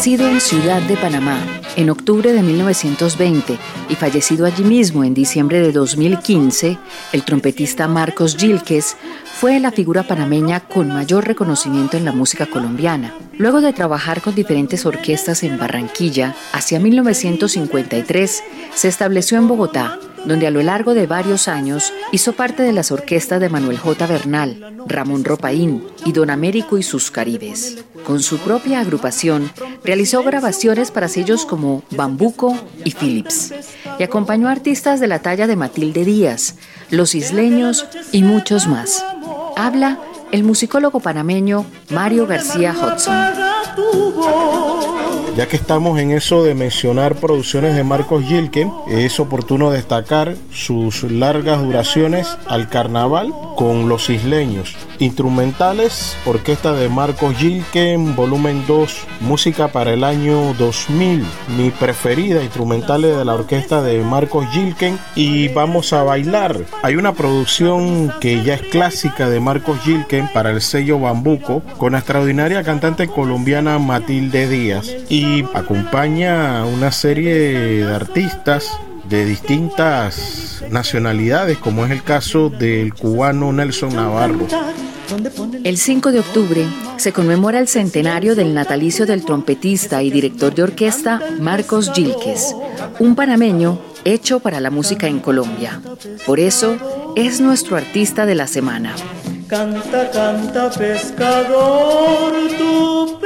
Nacido en Ciudad de Panamá en octubre de 1920 y fallecido allí mismo en diciembre de 2015, el trompetista Marcos Gilques fue la figura panameña con mayor reconocimiento en la música colombiana. Luego de trabajar con diferentes orquestas en Barranquilla, hacia 1953 se estableció en Bogotá donde a lo largo de varios años hizo parte de las orquestas de Manuel J. Bernal, Ramón Ropaín y Don Américo y sus Caribes. Con su propia agrupación, realizó grabaciones para sellos como Bambuco y Philips, y acompañó a artistas de la talla de Matilde Díaz, Los Isleños y muchos más. Habla el musicólogo panameño Mario García Hudson. Ya que estamos en eso de mencionar producciones de Marcos Gilken, es oportuno destacar sus largas duraciones al carnaval con los isleños. Instrumentales, Orquesta de Marcos Gilken, volumen 2, música para el año 2000. Mi preferida, instrumentales de la orquesta de Marcos Gilken. Y vamos a bailar. Hay una producción que ya es clásica de Marcos Gilken para el sello Bambuco, con la extraordinaria cantante colombiana Matilde Díaz. Y acompaña una serie de artistas de distintas nacionalidades, como es el caso del cubano Nelson Navarro. El 5 de octubre se conmemora el centenario del natalicio del trompetista y director de orquesta Marcos Gilques, un panameño hecho para la música en Colombia. Por eso es nuestro artista de la semana. Canta, canta, pescador, tú